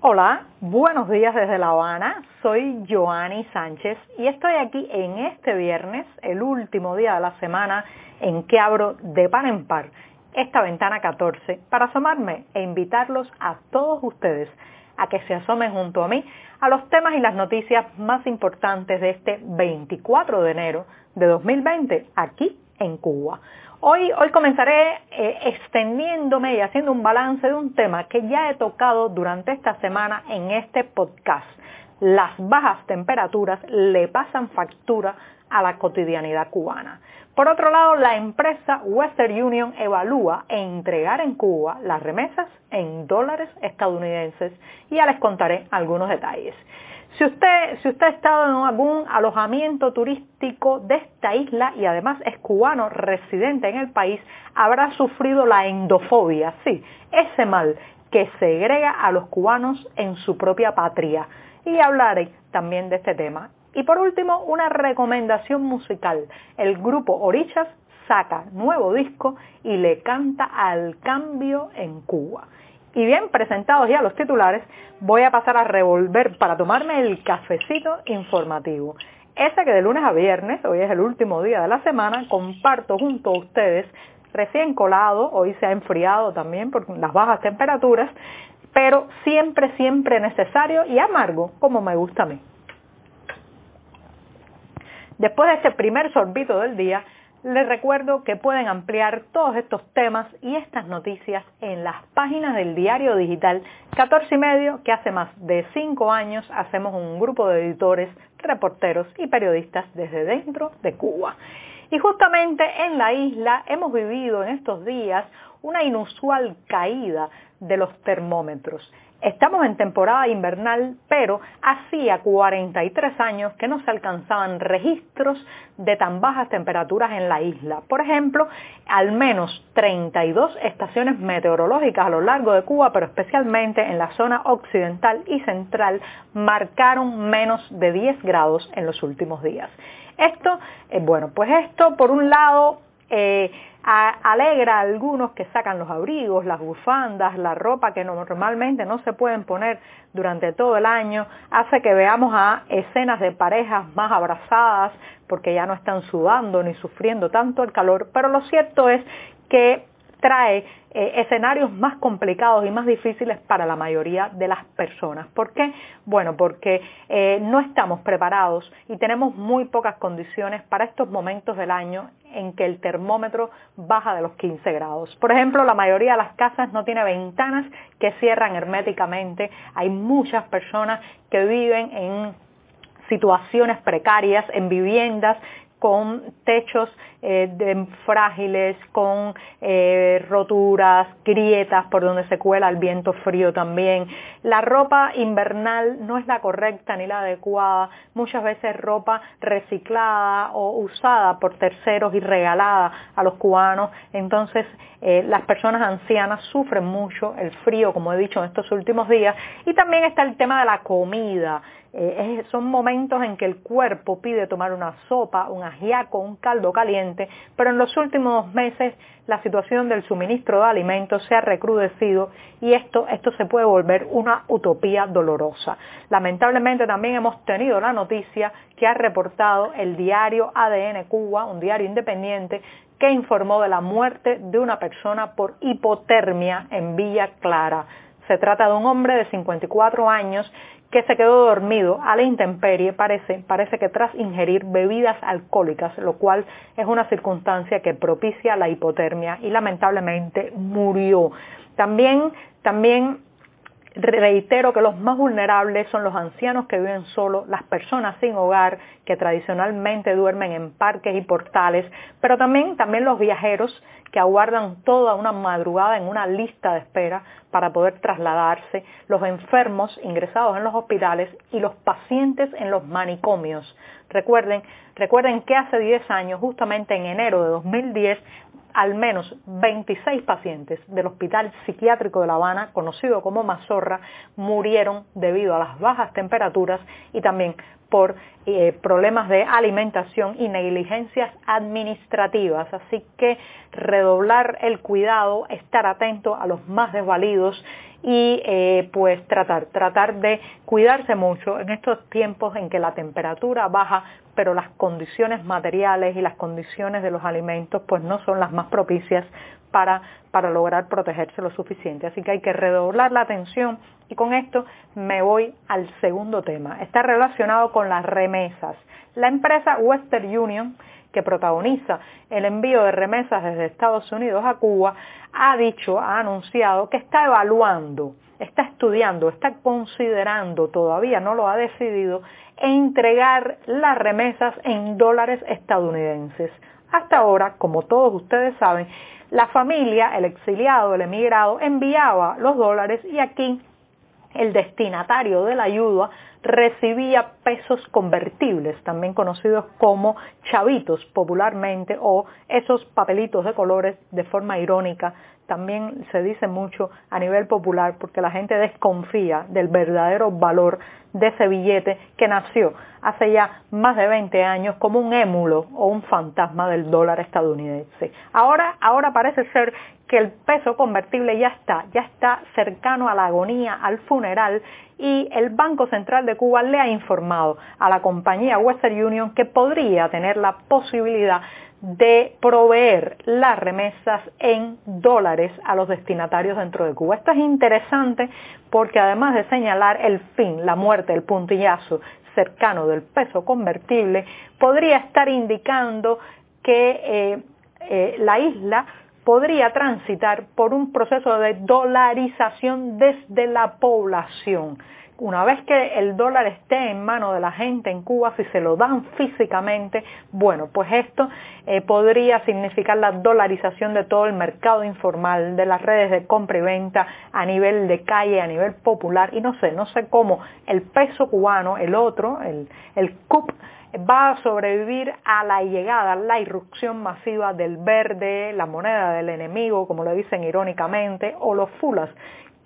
Hola, buenos días desde La Habana. Soy Joanny Sánchez y estoy aquí en este viernes, el último día de la semana, en que abro de par en par esta ventana 14 para asomarme e invitarlos a todos ustedes a que se asomen junto a mí a los temas y las noticias más importantes de este 24 de enero de 2020 aquí en Cuba. Hoy, hoy comenzaré eh, extendiéndome y haciendo un balance de un tema que ya he tocado durante esta semana en este podcast. Las bajas temperaturas le pasan factura a la cotidianidad cubana. Por otro lado, la empresa Western Union evalúa entregar en Cuba las remesas en dólares estadounidenses y ya les contaré algunos detalles. Si usted, si usted ha estado en algún alojamiento turístico de esta isla y además es cubano residente en el país, habrá sufrido la endofobia, sí, ese mal que segrega a los cubanos en su propia patria. Y hablaré también de este tema. Y por último, una recomendación musical. El grupo Orichas saca nuevo disco y le canta al cambio en Cuba. Y bien presentados ya los titulares, voy a pasar a revolver para tomarme el cafecito informativo. Ese que de lunes a viernes, hoy es el último día de la semana, comparto junto a ustedes, recién colado, hoy se ha enfriado también por las bajas temperaturas, pero siempre, siempre necesario y amargo, como me gusta a mí. Después de este primer sorbito del día, les recuerdo que pueden ampliar todos estos temas y estas noticias en las páginas del diario digital 14 y medio, que hace más de cinco años hacemos un grupo de editores, reporteros y periodistas desde dentro de Cuba. Y justamente en la isla hemos vivido en estos días una inusual caída de los termómetros. Estamos en temporada invernal, pero hacía 43 años que no se alcanzaban registros de tan bajas temperaturas en la isla. Por ejemplo, al menos 32 estaciones meteorológicas a lo largo de Cuba, pero especialmente en la zona occidental y central, marcaron menos de 10 grados en los últimos días. Esto, eh, bueno, pues esto por un lado eh, alegra a algunos que sacan los abrigos, las bufandas, la ropa que normalmente no se pueden poner durante todo el año, hace que veamos a escenas de parejas más abrazadas porque ya no están sudando ni sufriendo tanto el calor, pero lo cierto es que trae eh, escenarios más complicados y más difíciles para la mayoría de las personas. ¿Por qué? Bueno, porque eh, no estamos preparados y tenemos muy pocas condiciones para estos momentos del año en que el termómetro baja de los 15 grados. Por ejemplo, la mayoría de las casas no tiene ventanas que cierran herméticamente. Hay muchas personas que viven en situaciones precarias, en viviendas con techos eh, frágiles, con eh, roturas, grietas por donde se cuela el viento frío también. La ropa invernal no es la correcta ni la adecuada, muchas veces ropa reciclada o usada por terceros y regalada a los cubanos. Entonces eh, las personas ancianas sufren mucho el frío, como he dicho en estos últimos días. Y también está el tema de la comida. Eh, son momentos en que el cuerpo pide tomar una sopa, un ajiaco, un caldo caliente, pero en los últimos meses la situación del suministro de alimentos se ha recrudecido y esto, esto se puede volver una utopía dolorosa. Lamentablemente también hemos tenido la noticia que ha reportado el diario ADN Cuba, un diario independiente, que informó de la muerte de una persona por hipotermia en Villa Clara. Se trata de un hombre de 54 años que se quedó dormido a la intemperie, parece, parece que tras ingerir bebidas alcohólicas, lo cual es una circunstancia que propicia la hipotermia y lamentablemente murió. También, también reitero que los más vulnerables son los ancianos que viven solos, las personas sin hogar que tradicionalmente duermen en parques y portales, pero también, también los viajeros que aguardan toda una madrugada en una lista de espera para poder trasladarse, los enfermos ingresados en los hospitales y los pacientes en los manicomios. Recuerden, recuerden que hace 10 años, justamente en enero de 2010, al menos 26 pacientes del Hospital Psiquiátrico de La Habana, conocido como Mazorra, murieron debido a las bajas temperaturas y también por eh, problemas de alimentación y negligencias administrativas. Así que redoblar el cuidado, estar atento a los más desvalidos y eh, pues tratar, tratar de cuidarse mucho en estos tiempos en que la temperatura baja, pero las condiciones materiales y las condiciones de los alimentos pues no son las más propicias para, para lograr protegerse lo suficiente. Así que hay que redoblar la atención y con esto me voy al segundo tema. Está relacionado con las remesas. La empresa Western Union, que protagoniza el envío de remesas desde Estados Unidos a Cuba, ha dicho, ha anunciado que está evaluando, está estudiando, está considerando, todavía no lo ha decidido, entregar las remesas en dólares estadounidenses. Hasta ahora, como todos ustedes saben, la familia, el exiliado, el emigrado, enviaba los dólares y aquí el destinatario de la ayuda recibía pesos convertibles, también conocidos como chavitos popularmente, o esos papelitos de colores de forma irónica. También se dice mucho a nivel popular porque la gente desconfía del verdadero valor de ese billete que nació hace ya más de 20 años como un émulo o un fantasma del dólar estadounidense. Ahora, ahora parece ser que el peso convertible ya está, ya está cercano a la agonía, al funeral y el Banco Central de Cuba le ha informado a la compañía Western Union que podría tener la posibilidad de proveer las remesas en dólares a los destinatarios dentro de Cuba. Esto es interesante porque además de señalar el fin, la muerte, el puntillazo cercano del peso convertible, podría estar indicando que eh, eh, la isla podría transitar por un proceso de dolarización desde la población. Una vez que el dólar esté en manos de la gente en Cuba, si se lo dan físicamente, bueno, pues esto eh, podría significar la dolarización de todo el mercado informal, de las redes de compra y venta a nivel de calle, a nivel popular, y no sé, no sé cómo el peso cubano, el otro, el, el CUP, va a sobrevivir a la llegada, la irrupción masiva del verde, la moneda del enemigo, como lo dicen irónicamente, o los fulas,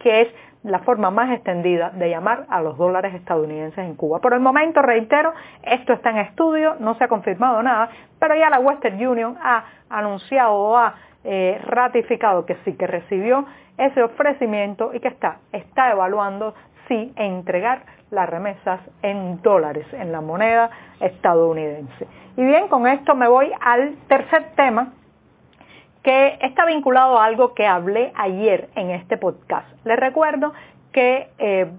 que es la forma más extendida de llamar a los dólares estadounidenses en Cuba. Por el momento, reitero, esto está en estudio, no se ha confirmado nada, pero ya la Western Union ha anunciado o ha eh, ratificado que sí, que recibió ese ofrecimiento y que está, está evaluando si entregar las remesas en dólares, en la moneda estadounidense. Y bien, con esto me voy al tercer tema que está vinculado a algo que hablé ayer en este podcast. Les recuerdo que eh,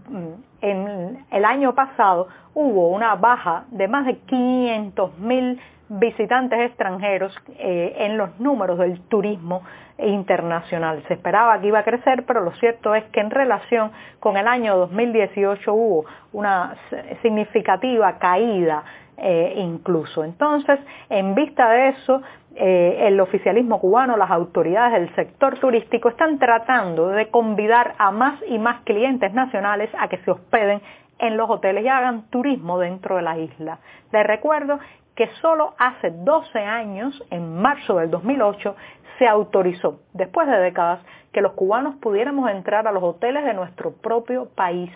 en el año pasado hubo una baja de más de 500 mil visitantes extranjeros eh, en los números del turismo internacional. Se esperaba que iba a crecer, pero lo cierto es que en relación con el año 2018 hubo una significativa caída eh, incluso. Entonces, en vista de eso, eh, el oficialismo cubano, las autoridades del sector turístico están tratando de convidar a más y más clientes nacionales a que se hospeden en los hoteles y hagan turismo dentro de la isla. Les recuerdo que solo hace 12 años, en marzo del 2008, se autorizó, después de décadas, que los cubanos pudiéramos entrar a los hoteles de nuestro propio país.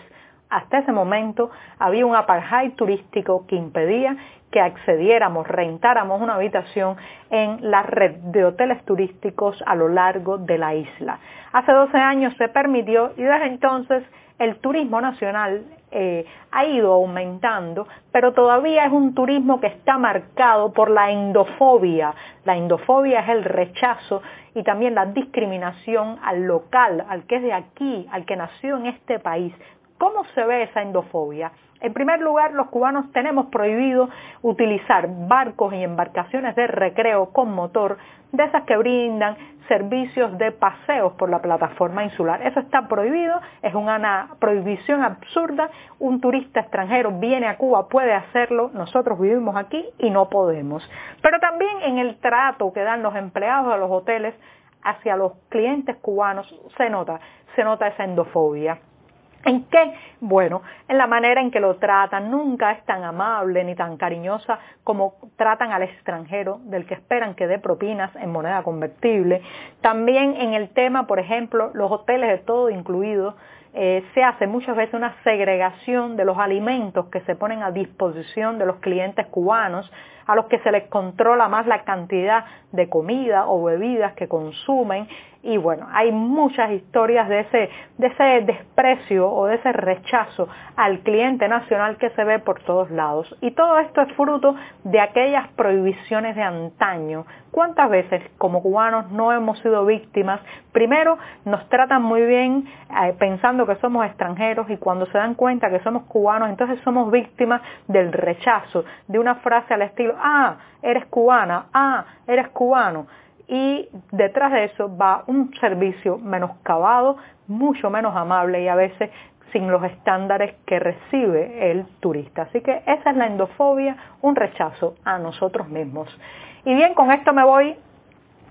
Hasta ese momento había un apartheid turístico que impedía que accediéramos, rentáramos una habitación en la red de hoteles turísticos a lo largo de la isla. Hace 12 años se permitió y desde entonces el turismo nacional eh, ha ido aumentando, pero todavía es un turismo que está marcado por la endofobia. La endofobia es el rechazo y también la discriminación al local, al que es de aquí, al que nació en este país. ¿Cómo se ve esa endofobia? En primer lugar, los cubanos tenemos prohibido utilizar barcos y embarcaciones de recreo con motor, de esas que brindan servicios de paseos por la plataforma insular. Eso está prohibido, es una prohibición absurda. Un turista extranjero viene a Cuba, puede hacerlo, nosotros vivimos aquí y no podemos. Pero también en el trato que dan los empleados de los hoteles hacia los clientes cubanos se nota, se nota esa endofobia. ¿En qué? Bueno, en la manera en que lo tratan. Nunca es tan amable ni tan cariñosa como tratan al extranjero, del que esperan que dé propinas en moneda convertible. También en el tema, por ejemplo, los hoteles de todo incluido, eh, se hace muchas veces una segregación de los alimentos que se ponen a disposición de los clientes cubanos, a los que se les controla más la cantidad de comida o bebidas que consumen y bueno, hay muchas historias de ese, de ese desprecio o de ese rechazo al cliente nacional que se ve por todos lados. Y todo esto es fruto de aquellas prohibiciones de antaño. ¿Cuántas veces como cubanos no hemos sido víctimas? Primero nos tratan muy bien eh, pensando que somos extranjeros y cuando se dan cuenta que somos cubanos, entonces somos víctimas del rechazo, de una frase al estilo, ah, eres cubana, ah, eres cubano y detrás de eso va un servicio menoscabado, mucho menos amable y a veces sin los estándares que recibe el turista. Así que esa es la endofobia, un rechazo a nosotros mismos. Y bien, con esto me voy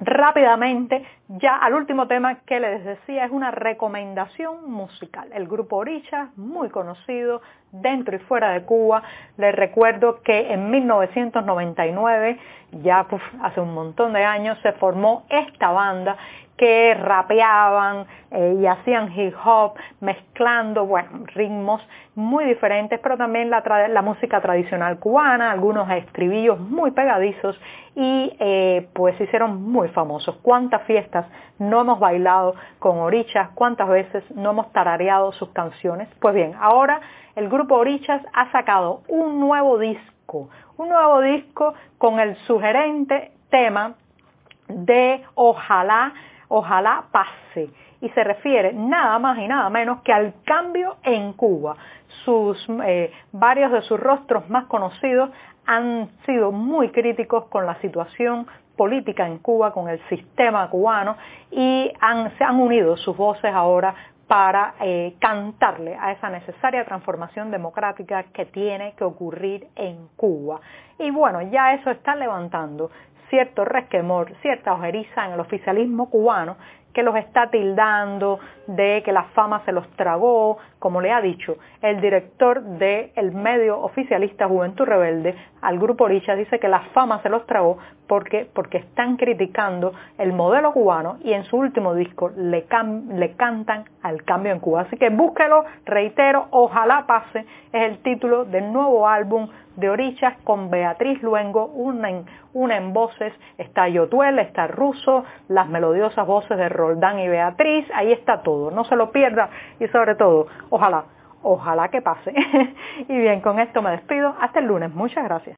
rápidamente ya al último tema que les decía es una recomendación musical. El grupo Oricha, muy conocido dentro y fuera de Cuba. Les recuerdo que en 1999, ya hace un montón de años, se formó esta banda que rapeaban eh, y hacían hip hop mezclando, bueno, ritmos muy diferentes, pero también la, la música tradicional cubana, algunos estribillos muy pegadizos y eh, pues hicieron muy famosos. ¿Cuántas fiestas no hemos bailado con Orichas? ¿Cuántas veces no hemos tarareado sus canciones? Pues bien, ahora el grupo Orichas ha sacado un nuevo disco, un nuevo disco con el sugerente tema de Ojalá ojalá pase. Y se refiere nada más y nada menos que al cambio en Cuba. Sus, eh, varios de sus rostros más conocidos han sido muy críticos con la situación política en Cuba, con el sistema cubano y se han unido sus voces ahora para eh, cantarle a esa necesaria transformación democrática que tiene que ocurrir en Cuba. Y bueno, ya eso está levantando cierto resquemor, cierta ojeriza en el oficialismo cubano que los está tildando de que la fama se los tragó, como le ha dicho el director del medio oficialista Juventud Rebelde al grupo Oricha, dice que la fama se los tragó porque, porque están criticando el modelo cubano y en su último disco le, le cantan al cambio en Cuba. Así que búsquelo, reitero, ojalá pase, es el título del nuevo álbum de Orichas con Beatriz Luengo, una en, una en voces, está Yotuel, está Ruso, las melodiosas voces de Roldán y Beatriz, ahí está todo, no se lo pierda y sobre todo, ojalá, ojalá que pase. y bien, con esto me despido, hasta el lunes, muchas gracias.